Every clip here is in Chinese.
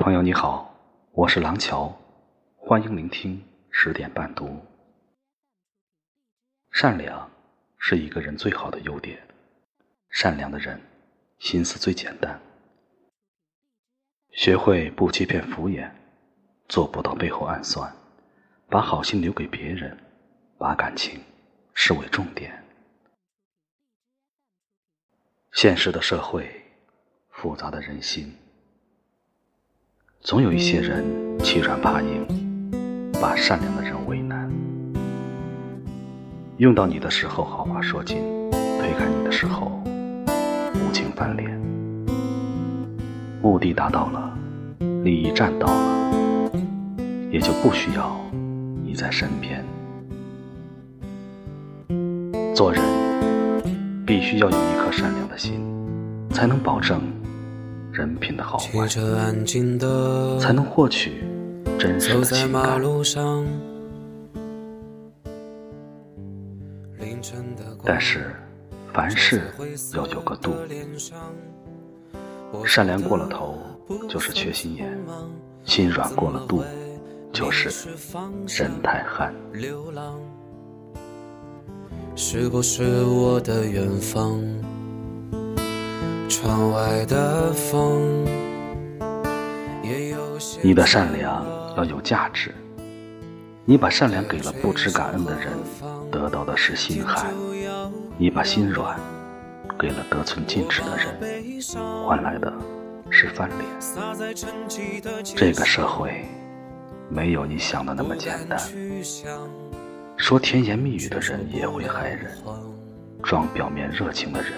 朋友你好，我是廊桥，欢迎聆听十点半读。善良是一个人最好的优点，善良的人心思最简单。学会不欺骗敷衍，做不到背后暗算，把好心留给别人，把感情视为重点。现实的社会，复杂的人心。总有一些人欺软怕硬，把善良的人为难。用到你的时候好话说尽，推开你的时候无情翻脸。目的达到了，利益占到了，也就不需要你在身边。做人必须要有一颗善良的心，才能保证。人品的好坏，才能获取真实的情感。但是，凡事要有个度，善良过了头就是缺心眼，心软过了度就是人太憨。是不是我的远方？窗外的风，你的善良要有价值。你把善良给了不知感恩的人，得到的是心寒；你把心软给了得寸进尺的人，换来的是翻脸。这个社会没有你想的那么简单。说甜言蜜语的人也会害人，装表面热情的人。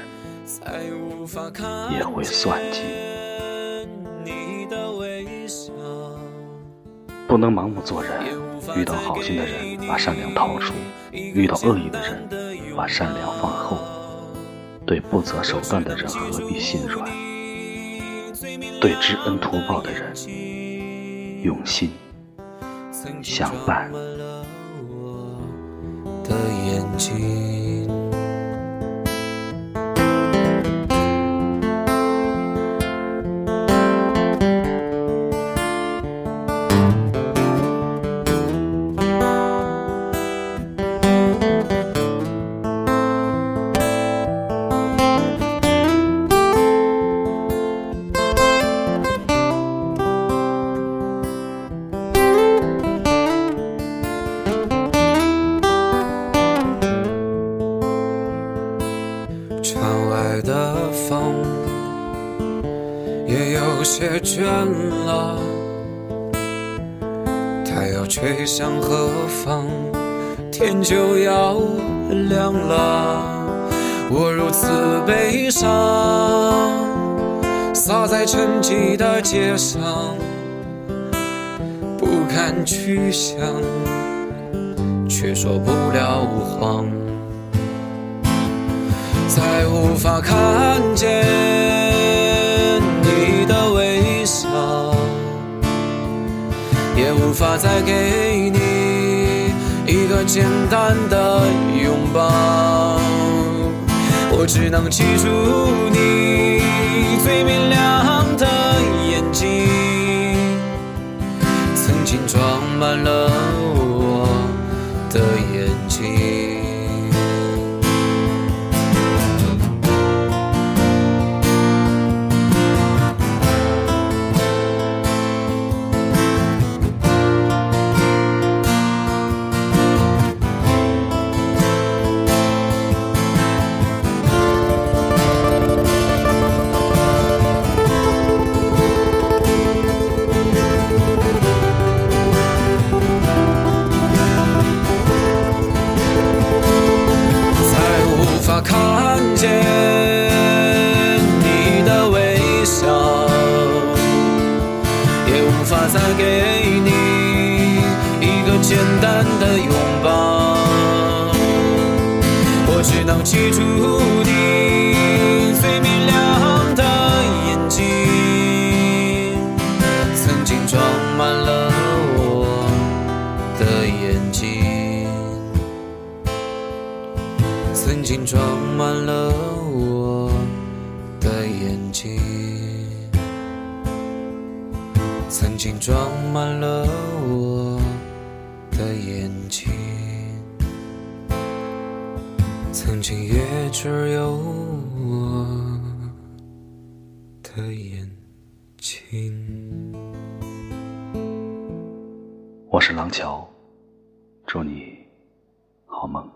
也会算计，不能盲目做人。遇到好心的人，把善良掏出；遇到恶意的人，把善良放后。对不择手段的人，何必心软？对知恩图报的人，用心相伴。的风也有些倦了，它要吹向何方？天就要亮了。我如此悲伤，洒在沉寂的街上，不堪去想，却说不了谎，再无法看见你的微笑，也。无法再给你一个简单的拥抱，我只能记住你最明亮给你一个简单的拥抱，我只能记住你最明亮的眼睛，曾经装满了我的眼睛，曾经装满了我的眼睛。曾经装满了我的眼睛，曾经也只有我的眼睛。我是廊桥，祝你好梦。